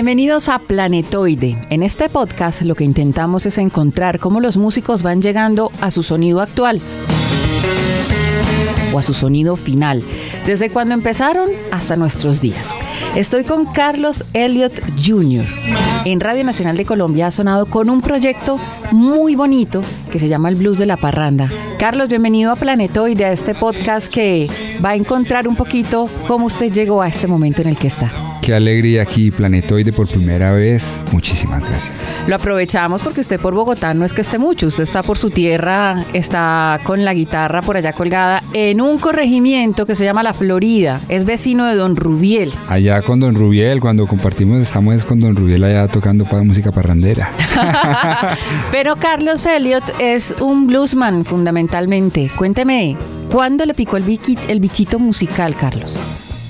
Bienvenidos a Planetoide. En este podcast lo que intentamos es encontrar cómo los músicos van llegando a su sonido actual o a su sonido final, desde cuando empezaron hasta nuestros días. Estoy con Carlos Elliott Jr. En Radio Nacional de Colombia ha sonado con un proyecto muy bonito que se llama El Blues de la Parranda. Carlos, bienvenido a Planetoide, a este podcast que va a encontrar un poquito cómo usted llegó a este momento en el que está. Qué alegría aquí, Planetoide, por primera vez. Muchísimas gracias. Lo aprovechamos porque usted por Bogotá no es que esté mucho, usted está por su tierra, está con la guitarra por allá colgada en un corregimiento que se llama La Florida. Es vecino de Don Rubiel. Allá con Don Rubiel, cuando compartimos, estamos con Don Rubiel allá tocando para música parrandera. Pero Carlos Elliot es un bluesman fundamentalmente. Cuénteme, ¿cuándo le picó el, el bichito musical, Carlos?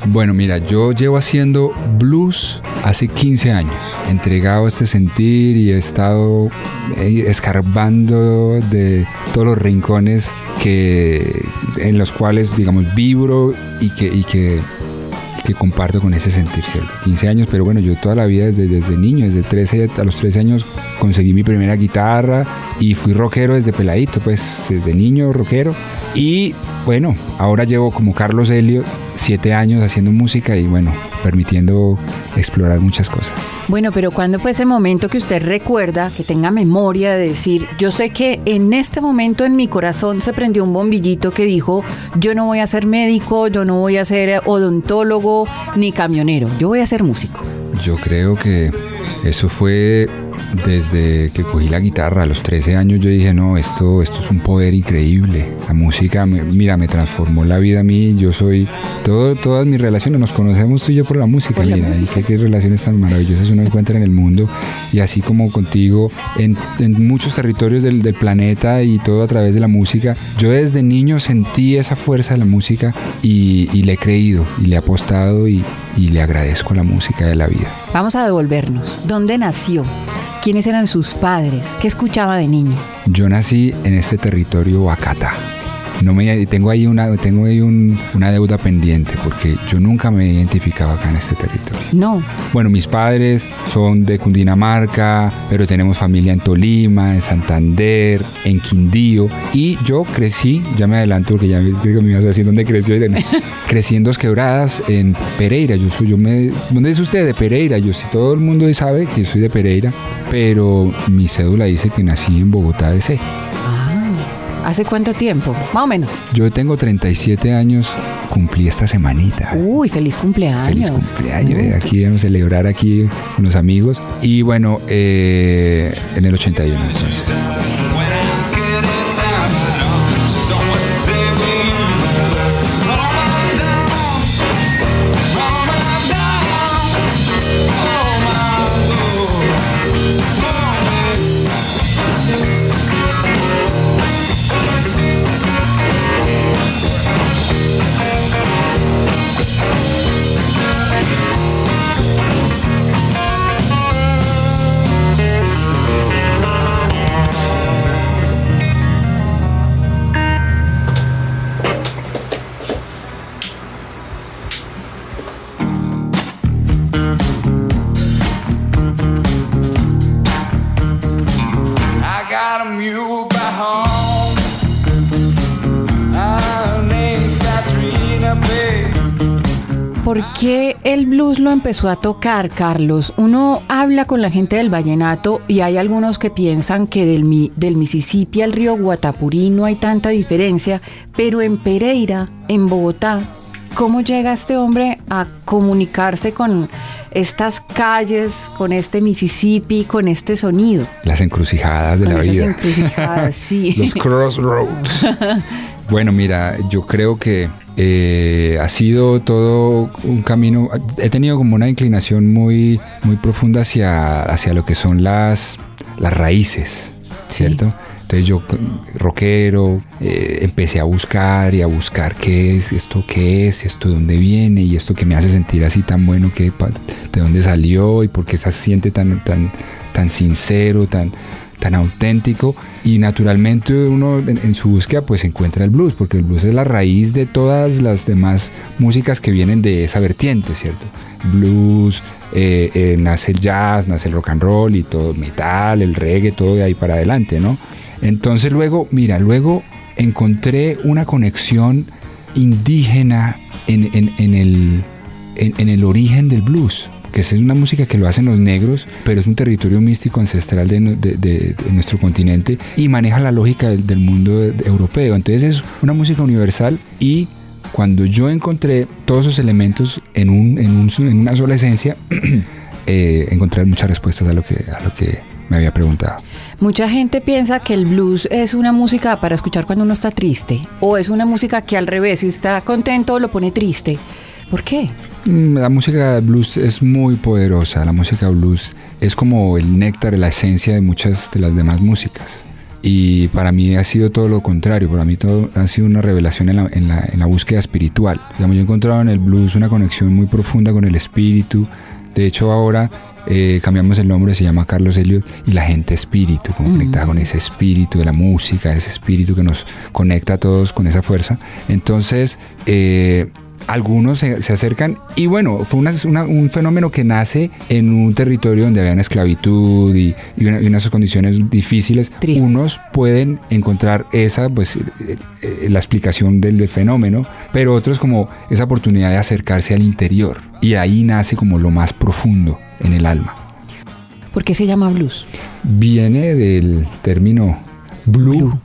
Bueno, mira, yo llevo haciendo blues hace 15 años, entregado a este sentir y he estado eh, escarbando de todos los rincones que, en los cuales, digamos, vibro y que, que comparto con ese sentir, ¿cierto? 15 años, pero bueno, yo toda la vida desde, desde niño, desde 13 a los 13 años conseguí mi primera guitarra y fui rockero desde peladito, pues desde niño rockero. Y bueno, ahora llevo como Carlos Helio siete años haciendo música y bueno, permitiendo explorar muchas cosas. Bueno, pero ¿cuándo fue ese momento que usted recuerda, que tenga memoria de decir, yo sé que en este momento en mi corazón se prendió un bombillito que dijo, yo no voy a ser médico, yo no voy a ser odontólogo ni camionero, yo voy a ser músico? Yo creo que eso fue desde que cogí la guitarra a los 13 años yo dije, no, esto, esto es un poder increíble. La música, mira, me transformó la vida a mí. Yo soy, todo, todas mis relaciones, nos conocemos tú y yo por la música. mira, Y qué, relaciones tan maravillosas uno encuentra en el mundo. Y así como contigo, en, muchos territorios del, planeta y todo a través de la música. Yo desde niño sentí esa fuerza de la música y, y le he creído y le he apostado y, y le agradezco la música de la vida. Vamos a devolvernos. ¿Dónde nació? ¿Quiénes eran sus padres? ¿Qué escuchaba de niño? Yo nací en este territorio Huacata no me tengo ahí una tengo ahí una deuda pendiente porque yo nunca me he identificado acá en este territorio. No. Bueno, mis padres son de Cundinamarca, pero tenemos familia en Tolima, en Santander, en Quindío y yo crecí, ya me adelanto porque ya que me ibas a decir dónde creció, crecí en Dos Quebradas, en Pereira. Yo soy, yo me, ¿dónde es usted? De Pereira. Yo sí, todo el mundo sabe que yo soy de Pereira, pero mi cédula dice que nací en Bogotá de C. ¿Hace cuánto tiempo? Más o menos. Yo tengo 37 años, cumplí esta semanita. Uy, feliz cumpleaños. Feliz cumpleaños. Eh, aquí vamos a celebrar aquí con los amigos. Y bueno, eh, en el 81 entonces. ¿Por qué el blues lo empezó a tocar, Carlos? Uno habla con la gente del vallenato y hay algunos que piensan que del, del Mississippi al río Guatapurí no hay tanta diferencia, pero en Pereira, en Bogotá, ¿cómo llega este hombre a comunicarse con estas calles, con este Mississippi, con este sonido? Las encrucijadas de la vida. Encrucijadas, sí. Los crossroads. bueno, mira, yo creo que Eh, ha sido todo un camino, he tenido como una inclinación muy, muy profunda hacia, hacia lo que son las, las raíces, ¿cierto? Entonces yo, rockero, eh, empecé a buscar y a buscar qué es, esto qué es, esto de dónde viene y esto que me hace sentir así tan bueno, que, de dónde salió y por qué se siente tan, tan, tan sincero, tan, tan auténtico y naturalmente uno en, su búsqueda pues encuentra el blues porque el blues es la raíz de todas las demás músicas que vienen de esa vertiente, ¿cierto? Blues, eh, eh, nace el jazz, nace el rock and roll y todo, metal, el reggae, todo de ahí para adelante, ¿no? Entonces luego, mira, luego encontré una conexión indígena en, el, en el origen del blues que es una música que lo hacen los negros, pero es un territorio místico ancestral de, nuestro continente y maneja la lógica del, mundo europeo. Entonces es una música universal y cuando yo encontré todos esos elementos en, un, en, una sola esencia, eh, encontré muchas respuestas a lo, que, a lo que me había preguntado. Mucha gente piensa que el blues es una música para escuchar cuando uno está triste o es una música que al revés, si está contento lo pone triste. ¿Por qué? Mm, la música blues es muy poderosa. La música blues es como el néctar, la esencia de muchas de las demás músicas. Y para mí ha sido todo lo contrario. Para mí todo ha sido una revelación en la, en la, en la búsqueda espiritual. Digamos, yo he encontrado en el blues una conexión muy profunda con el espíritu. De hecho, ahora eh, cambiamos el nombre, se llama Carlos Elliot y la gente espíritu, como conectada con ese espíritu de la música, ese espíritu que nos conecta a todos con esa fuerza. Entonces, eh, algunos se, acercan y bueno, fue un fenómeno que nace en un territorio donde había una esclavitud y, unas condiciones difíciles. Unos pueden encontrar esa, pues, eh, eh, la explicación del, fenómeno, pero otros como esa oportunidad de acercarse al interior y ahí nace como lo más profundo en el alma. ¿Por qué se llama blues? Viene del término blue,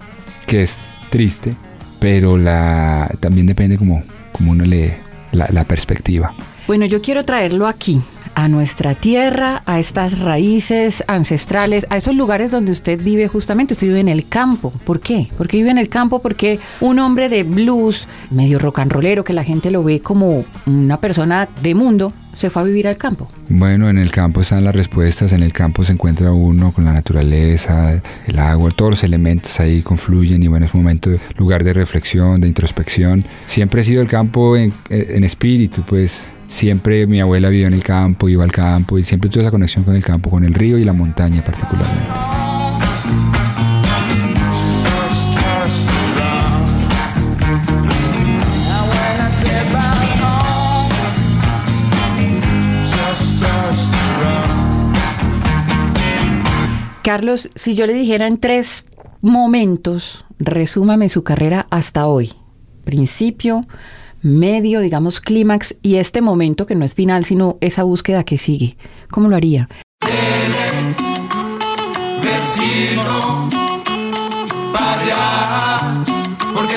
que es triste, pero la, también depende como como uno lee la, perspectiva. Bueno, yo quiero traerlo aquí, a nuestra tierra, a estas raíces ancestrales, a esos lugares donde usted vive justamente. Usted vive en el campo. ¿Por qué? Porque vive en el campo porque un hombre de blues, medio rock and rollero, que la gente lo ve como una persona de mundo, se fue a vivir al campo. Bueno, en el campo están las respuestas, en el campo se encuentra uno con la naturaleza, el agua, todos los elementos ahí confluyen y bueno, es un momento, lugar de reflexión, de introspección. Siempre he sido el campo en, en espíritu, pues siempre mi abuela vivió en el campo, iba al campo y siempre tuve esa conexión con el campo, con el río y la montaña particularmente. Carlos, si yo le dijera en tres momentos, resúmame su carrera hasta hoy. Principio, medio, digamos, clímax y este momento que no es final, sino esa búsqueda que sigue. ¿Cómo lo haría? porque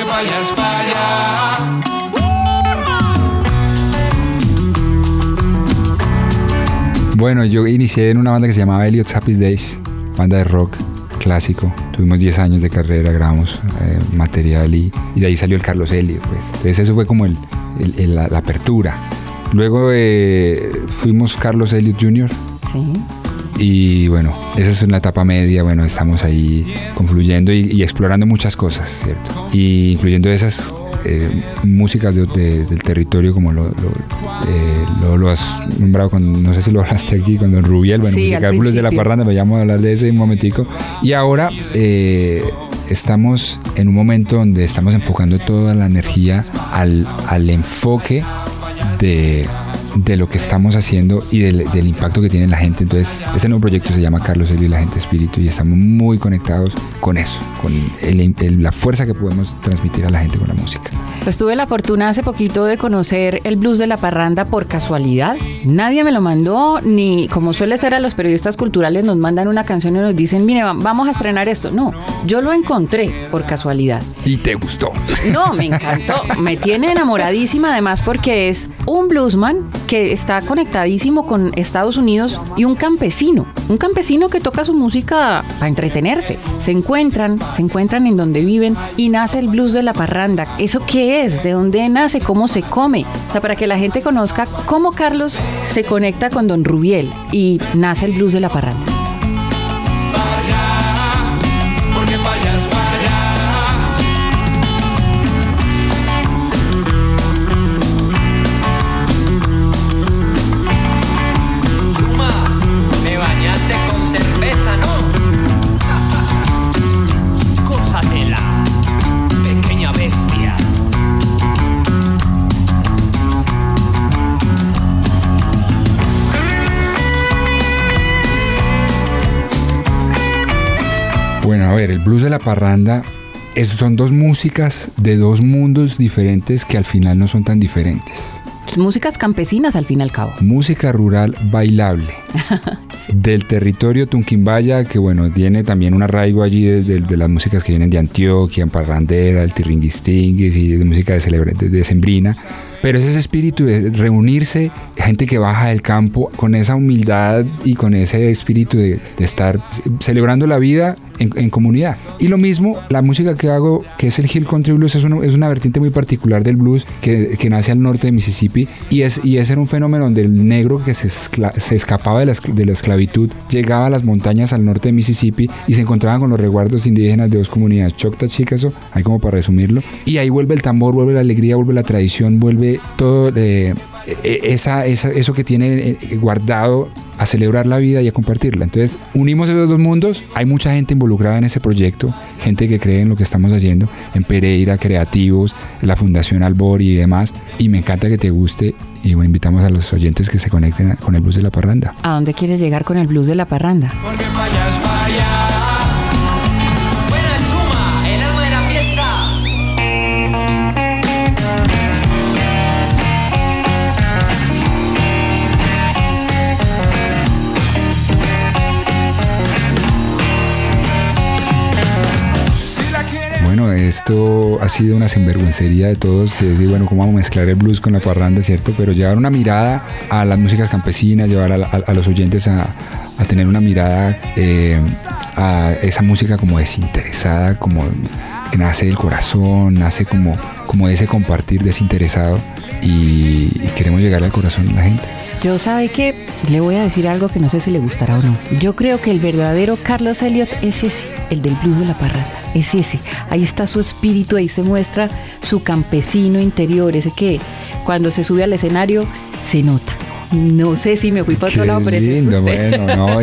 Bueno, yo inicié en una banda que se llamaba Elliot's Happy Days, banda de rock clásico. Tuvimos 10 años de carrera, grabamos eh, material y, de ahí salió el Carlos Helio. Pues. Entonces eso fue como el, la, apertura. Luego eh, fuimos Carlos Elliot Jr. Y bueno, esa es una etapa media, bueno, estamos ahí confluyendo y, explorando muchas cosas, ¿cierto? Y incluyendo esas eh, músicas del territorio como lo, lo, lo, has nombrado con, no sé si lo hablaste aquí con Don Rubiel, bueno, música blues de la parranda, me llamo a hablar de ese un momentico. Y ahora eh, estamos en un momento donde estamos enfocando toda la energía al, al enfoque de de lo que estamos haciendo y del, impacto que tiene la gente. Entonces, ese nuevo proyecto se llama Carlos Elio y la gente espíritu y estamos muy conectados con eso, con la fuerza que podemos transmitir a la gente con la música. Pues tuve la fortuna hace poquito de conocer el blues de la parranda por casualidad. Nadie me lo mandó, ni como suele ser a los periodistas culturales, nos mandan una canción y nos dicen, mire, vamos a estrenar esto. No, yo lo encontré por casualidad. ¿Y te gustó? No, me encantó. Me tiene enamoradísima además porque es un bluesman que está conectadísimo con Estados Unidos y un campesino, un campesino que toca su música para entretenerse. Se encuentran, se encuentran en donde viven y nace el blues de la parranda. ¿Eso qué es? ¿De dónde nace? ¿Cómo se come? O sea, para que la gente conozca cómo Carlos se conecta con Don Rubiel y nace el blues de la parranda. Ver, el blues de la parranda es, son dos músicas de dos mundos diferentes que al final no son tan diferentes. Músicas campesinas al fin y al cabo. Música rural bailable. Del territorio Tunquimbaya, que bueno, tiene también un arraigo allí de, de, las músicas que vienen de Antioquia, en Parrandera, el Tirringuistinguis y de música de, de, de Sembrina pero es ese espíritu de reunirse, gente que baja del campo con esa humildad y con ese espíritu de, estar celebrando la vida en, comunidad. Y lo mismo, la música que hago, que es el Hill Country Blues, es, una vertiente muy particular del blues que, nace al norte de Mississippi y es, y es era un fenómeno donde el negro que se, escapaba de la, de la, esclavitud llegaba a las montañas al norte de Mississippi y se encontraba con los resguardos indígenas de dos comunidades, Choctaw, Chickasaw, ahí como para resumirlo, y ahí vuelve el tambor, vuelve la alegría, vuelve la tradición, vuelve todo e, esa, eso que tiene eh, guardado a celebrar la vida y a compartirla. Entonces, unimos esos dos mundos. Hay mucha gente involucrada en ese proyecto, gente que cree en lo que estamos haciendo, en Pereira, Creativos, la Fundación Albor y demás. Y me encanta que te guste. Y bueno, invitamos a los oyentes que se conecten con el blues de la parranda. ¿A dónde quieres llegar con el blues de la parranda? bueno, esto ha sido una sinvergüencería de todos, que decir, bueno, cómo vamos a mezclar el blues con la parranda, ¿cierto? Pero llevar una mirada a las músicas campesinas, llevar a, los oyentes a, tener una mirada eh, a esa música como desinteresada, como que nace del corazón, nace como, como ese compartir desinteresado y, y queremos llegar al corazón de la gente. Yo sabe que le voy a decir algo que no sé si le gustará o no. Yo creo que el verdadero Carlos Elliot es ese, el del blues de la parranda es ese. Ahí está su espíritu, ahí se muestra su campesino interior, ese que cuando se sube al escenario se nota. No sé si me fui para otro lado, pero lindo, es usted. bueno, no,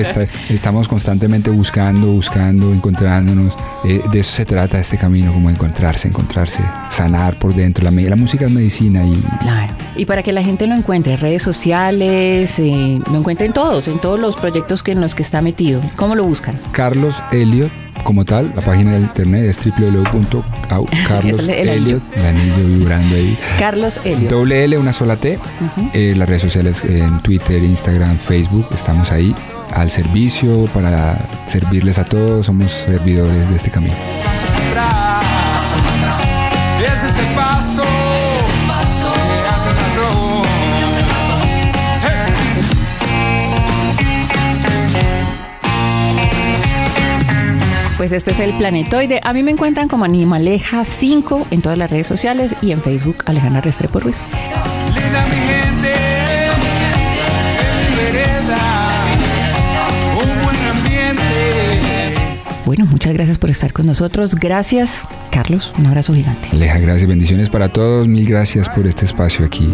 estamos constantemente buscando, buscando, encontrándonos. Eh, de eso se trata este camino, como encontrarse, encontrarse, sanar por dentro. La, la música es medicina y... Claro. Y para que la gente lo encuentre, redes sociales, eh, lo encuentren todos, en todos los proyectos que en los que está metido. ¿Cómo lo buscan? Carlos Elliot como tal, la página de internet es www.carloselliot, el anillo vibrando ahí. Carlos Elliot. Doble L, una sola T. Eh, las redes sociales en Twitter, Instagram, Facebook, estamos ahí al servicio para servirles a todos. Somos servidores de este camino. ese paso. Pues este es el planetoide. A mí me encuentran como Animaleja5 en todas las redes sociales y en Facebook Alejandra Restrepo Ruiz. Bueno, muchas gracias por estar con nosotros. Gracias, Carlos. Un abrazo gigante. Aleja, gracias. Bendiciones para todos. Mil gracias por este espacio aquí.